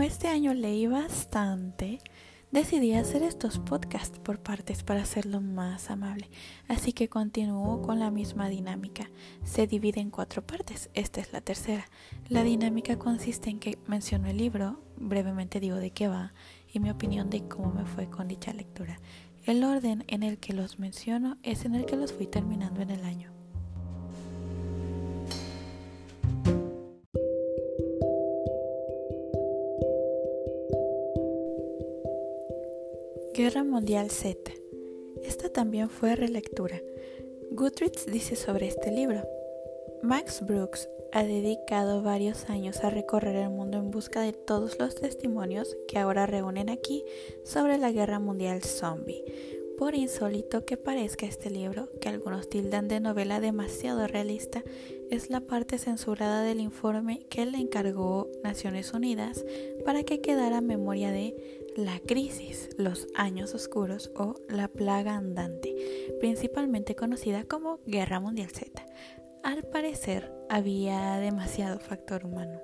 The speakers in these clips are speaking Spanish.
Este año leí bastante, decidí hacer estos podcasts por partes para hacerlo más amable, así que continúo con la misma dinámica. Se divide en cuatro partes, esta es la tercera. La dinámica consiste en que menciono el libro, brevemente digo de qué va y mi opinión de cómo me fue con dicha lectura. El orden en el que los menciono es en el que los fui terminando en el año. Guerra Mundial Z. Esta también fue relectura. Goodreads dice sobre este libro. Max Brooks ha dedicado varios años a recorrer el mundo en busca de todos los testimonios que ahora reúnen aquí sobre la guerra mundial zombie. Por insólito que parezca este libro, que algunos tildan de novela demasiado realista, es la parte censurada del informe que le encargó Naciones Unidas para que quedara memoria de la crisis, los años oscuros o la plaga andante, principalmente conocida como Guerra Mundial Z. Al parecer había demasiado factor humano.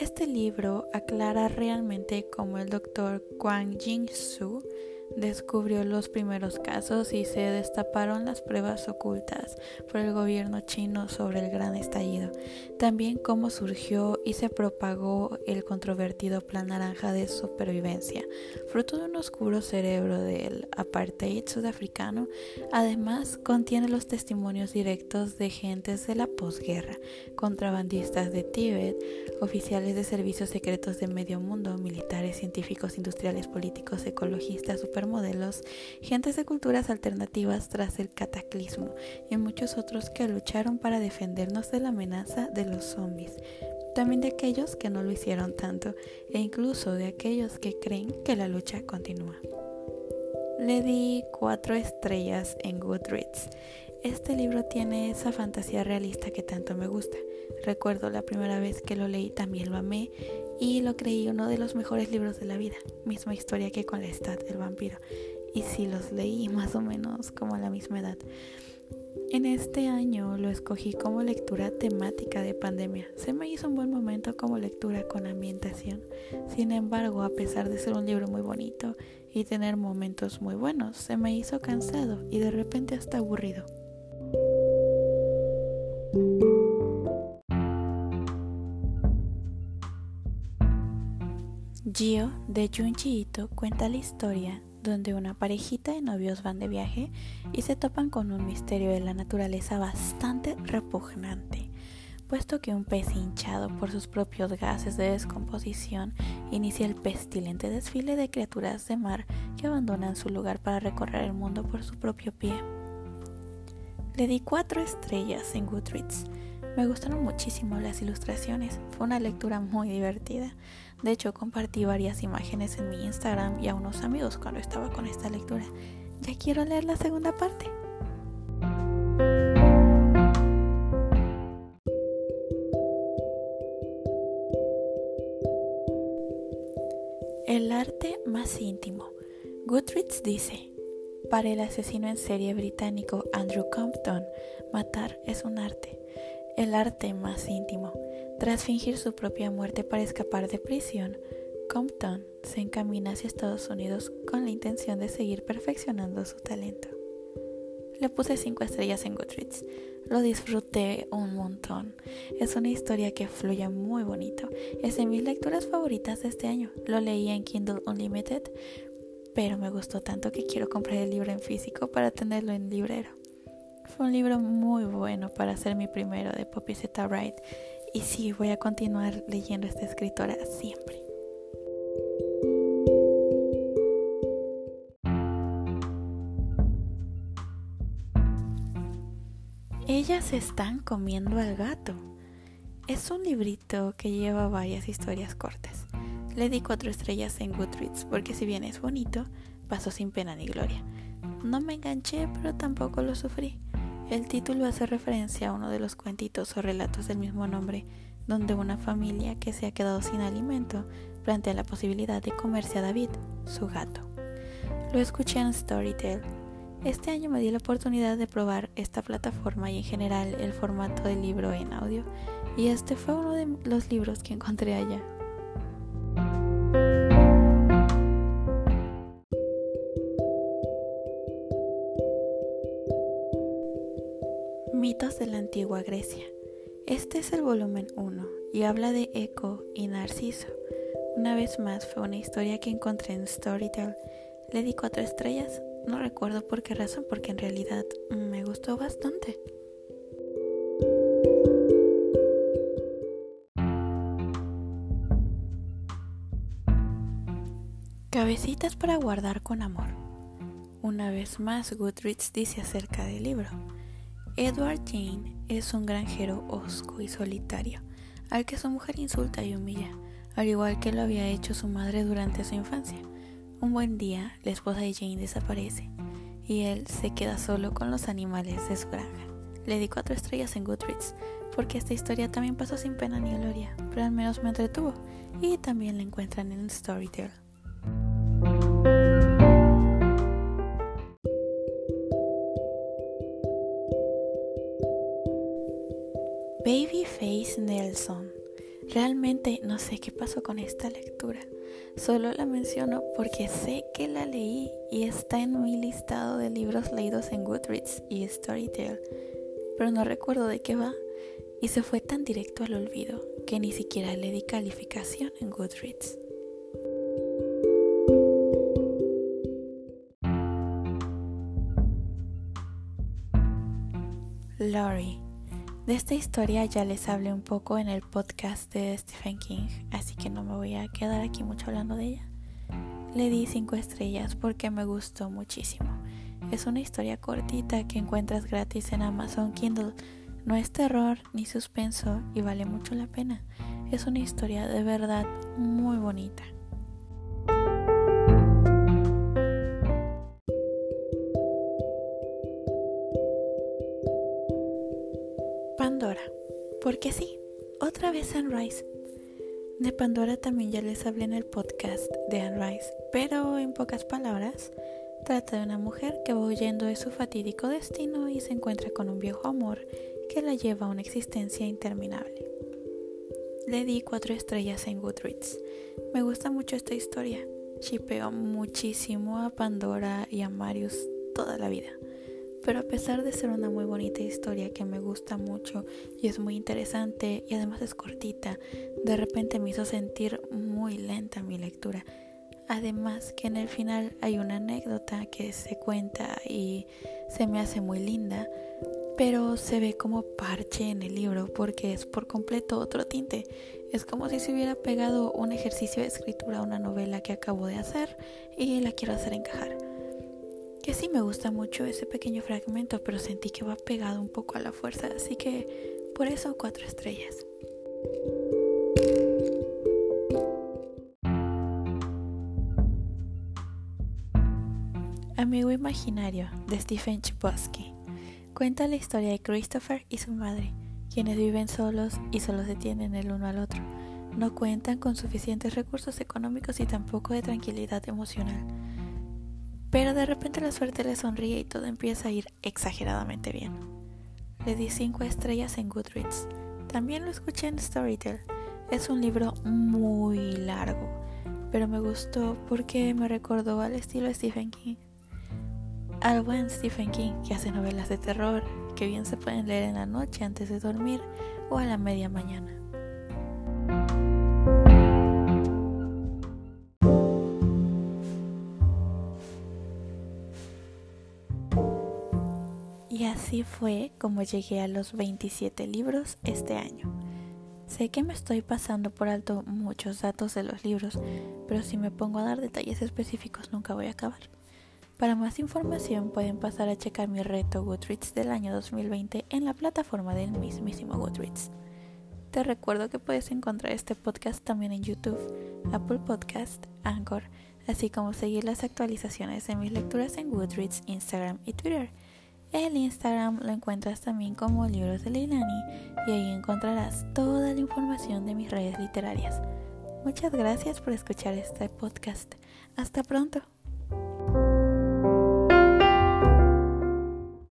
Este libro aclara realmente cómo el doctor Kwang Jing-su descubrió los primeros casos y se destaparon las pruebas ocultas por el gobierno chino sobre el gran estallido. También cómo surgió y se propagó el controvertido plan naranja de supervivencia, fruto de un oscuro cerebro del apartheid sudafricano. Además, contiene los testimonios directos de gentes de la posguerra, contrabandistas de Tíbet, oficiales de servicios secretos de medio mundo, militares, científicos, industriales, políticos, ecologistas, modelos, gentes de culturas alternativas tras el cataclismo y muchos otros que lucharon para defendernos de la amenaza de los zombies. También de aquellos que no lo hicieron tanto e incluso de aquellos que creen que la lucha continúa. Le di cuatro estrellas en Goodreads. Este libro tiene esa fantasía realista que tanto me gusta. Recuerdo la primera vez que lo leí también lo amé y lo creí uno de los mejores libros de la vida, misma historia que con la Estad del vampiro. Y sí los leí más o menos como a la misma edad. En este año lo escogí como lectura temática de pandemia. Se me hizo un buen momento como lectura con ambientación. Sin embargo, a pesar de ser un libro muy bonito y tener momentos muy buenos, se me hizo cansado y de repente hasta aburrido. Gio de Junji Ito cuenta la historia donde una parejita de novios van de viaje y se topan con un misterio de la naturaleza bastante repugnante, puesto que un pez hinchado por sus propios gases de descomposición inicia el pestilente desfile de criaturas de mar que abandonan su lugar para recorrer el mundo por su propio pie. Le di cuatro estrellas en Goodreads. Me gustaron muchísimo las ilustraciones, fue una lectura muy divertida. De hecho, compartí varias imágenes en mi Instagram y a unos amigos cuando estaba con esta lectura. Ya quiero leer la segunda parte. El arte más íntimo. Goodreads dice, para el asesino en serie británico Andrew Compton, matar es un arte, el arte más íntimo. Tras fingir su propia muerte para escapar de prisión, Compton se encamina hacia Estados Unidos con la intención de seguir perfeccionando su talento. Le puse 5 estrellas en Goodreads. Lo disfruté un montón. Es una historia que fluye muy bonito. Es de mis lecturas favoritas de este año. Lo leí en Kindle Unlimited, pero me gustó tanto que quiero comprar el libro en físico para tenerlo en librero. Fue un libro muy bueno para ser mi primero de Poppy Zeta Wright y sí, voy a continuar leyendo esta escritora siempre. Ellas están comiendo al gato. Es un librito que lleva varias historias cortas. Le di cuatro estrellas en Goodreads porque si bien es bonito, pasó sin pena ni gloria. No me enganché, pero tampoco lo sufrí. El título hace referencia a uno de los cuentitos o relatos del mismo nombre, donde una familia que se ha quedado sin alimento plantea la posibilidad de comerse a David, su gato. Lo escuché en Storytel. Este año me di la oportunidad de probar esta plataforma y en general el formato del libro en audio, y este fue uno de los libros que encontré allá. Antigua Grecia. Este es el volumen 1 y habla de Eco y Narciso. Una vez más fue una historia que encontré en Storytel. Le di cuatro estrellas, no recuerdo por qué razón, porque en realidad me gustó bastante. Cabecitas para guardar con amor. Una vez más, Goodreads dice acerca del libro. Edward Jane es un granjero osco y solitario, al que su mujer insulta y humilla, al igual que lo había hecho su madre durante su infancia. Un buen día, la esposa de Jane desaparece y él se queda solo con los animales de su granja. Le di cuatro estrellas en Goodreads, porque esta historia también pasó sin pena ni gloria, pero al menos me entretuvo, y también la encuentran en Storytel. Babyface Nelson. Realmente no sé qué pasó con esta lectura. Solo la menciono porque sé que la leí y está en mi listado de libros leídos en Goodreads y Storytel, pero no recuerdo de qué va y se fue tan directo al olvido que ni siquiera le di calificación en Goodreads. Laurie de esta historia ya les hablé un poco en el podcast de Stephen King, así que no me voy a quedar aquí mucho hablando de ella. Le di 5 estrellas porque me gustó muchísimo. Es una historia cortita que encuentras gratis en Amazon Kindle. No es terror ni suspenso y vale mucho la pena. Es una historia de verdad muy bonita. Pandora. Porque sí, otra vez Anne Rice. De Pandora también ya les hablé en el podcast de Anne Rice, pero en pocas palabras, trata de una mujer que va huyendo de su fatídico destino y se encuentra con un viejo amor que la lleva a una existencia interminable. Le di cuatro estrellas en Goodreads. Me gusta mucho esta historia. Chipeo muchísimo a Pandora y a Marius toda la vida pero a pesar de ser una muy bonita historia que me gusta mucho y es muy interesante y además es cortita, de repente me hizo sentir muy lenta mi lectura. Además que en el final hay una anécdota que se cuenta y se me hace muy linda, pero se ve como parche en el libro porque es por completo otro tinte. Es como si se hubiera pegado un ejercicio de escritura a una novela que acabo de hacer y la quiero hacer encajar que sí me gusta mucho ese pequeño fragmento, pero sentí que va pegado un poco a la fuerza, así que por eso cuatro estrellas. Amigo Imaginario de Stephen Chbosky cuenta la historia de Christopher y su madre, quienes viven solos y solo se tienen el uno al otro. No cuentan con suficientes recursos económicos y tampoco de tranquilidad emocional. Pero de repente la suerte le sonríe y todo empieza a ir exageradamente bien. Le di 5 estrellas en Goodreads. También lo escuché en Storytel. Es un libro muy largo, pero me gustó porque me recordó al estilo Stephen King. Al buen Stephen King que hace novelas de terror que bien se pueden leer en la noche antes de dormir o a la media mañana. Fue como llegué a los 27 libros este año. Sé que me estoy pasando por alto muchos datos de los libros, pero si me pongo a dar detalles específicos nunca voy a acabar. Para más información pueden pasar a checar mi reto Goodreads del año 2020 en la plataforma del mismísimo Goodreads. Te recuerdo que puedes encontrar este podcast también en YouTube, Apple Podcast, Anchor, así como seguir las actualizaciones de mis lecturas en Goodreads, Instagram y Twitter. El Instagram lo encuentras también como Libros de Leilani y ahí encontrarás toda la información de mis redes literarias. Muchas gracias por escuchar este podcast. Hasta pronto.